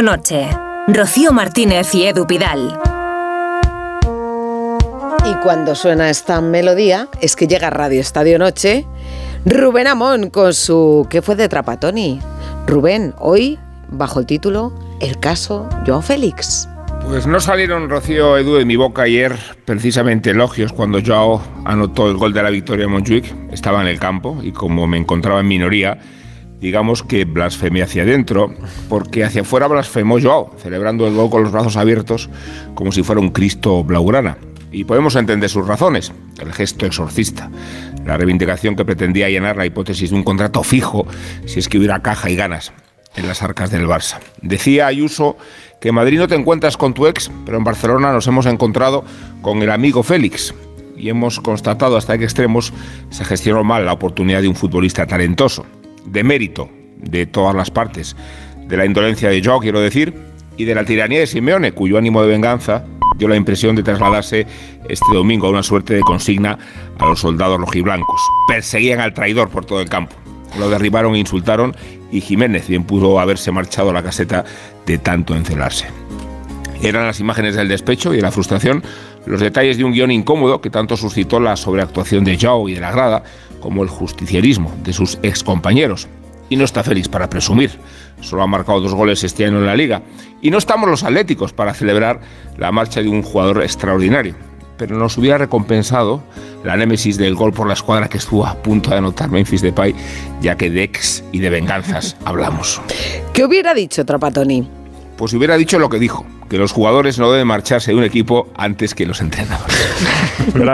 Noche. Rocío Martínez y Edu Pidal. Y cuando suena esta melodía, es que llega Radio Estadio Noche Rubén Amón con su ¿Qué fue de Trapatoni? Rubén, hoy bajo el título El caso Joao Félix. Pues no salieron, Rocío Edu, de mi boca ayer precisamente elogios cuando Joao anotó el gol de la victoria en Montjuic. Estaba en el campo y como me encontraba en minoría, digamos que blasfemé hacia adentro, porque hacia afuera blasfemó Joao, celebrando el gol con los brazos abiertos como si fuera un Cristo blaugrana. Y podemos entender sus razones, el gesto exorcista, la reivindicación que pretendía llenar la hipótesis de un contrato fijo si es que hubiera caja y ganas en las arcas del Barça. Decía Ayuso que en Madrid no te encuentras con tu ex, pero en Barcelona nos hemos encontrado con el amigo Félix y hemos constatado hasta qué extremos se gestionó mal la oportunidad de un futbolista talentoso de mérito de todas las partes, de la indolencia de Joe, quiero decir, y de la tiranía de Simeone, cuyo ánimo de venganza dio la impresión de trasladarse este domingo a una suerte de consigna a los soldados rojiblancos. Perseguían al traidor por todo el campo. Lo derribaron e insultaron y Jiménez bien pudo haberse marchado a la caseta de tanto encelarse. Eran las imágenes del despecho y de la frustración los detalles de un guion incómodo que tanto suscitó la sobreactuación de Joe y de la grada como el justicierismo de sus excompañeros. Y no está feliz para presumir. Solo ha marcado dos goles este año en la liga. Y no estamos los atléticos para celebrar la marcha de un jugador extraordinario. Pero nos hubiera recompensado la némesis del gol por la escuadra que estuvo a punto de anotar Memphis Depay, ya que de ex y de venganzas hablamos. ¿Qué hubiera dicho Trapatoni? Pues hubiera dicho lo que dijo, que los jugadores no deben marcharse de un equipo antes que los entrenadores.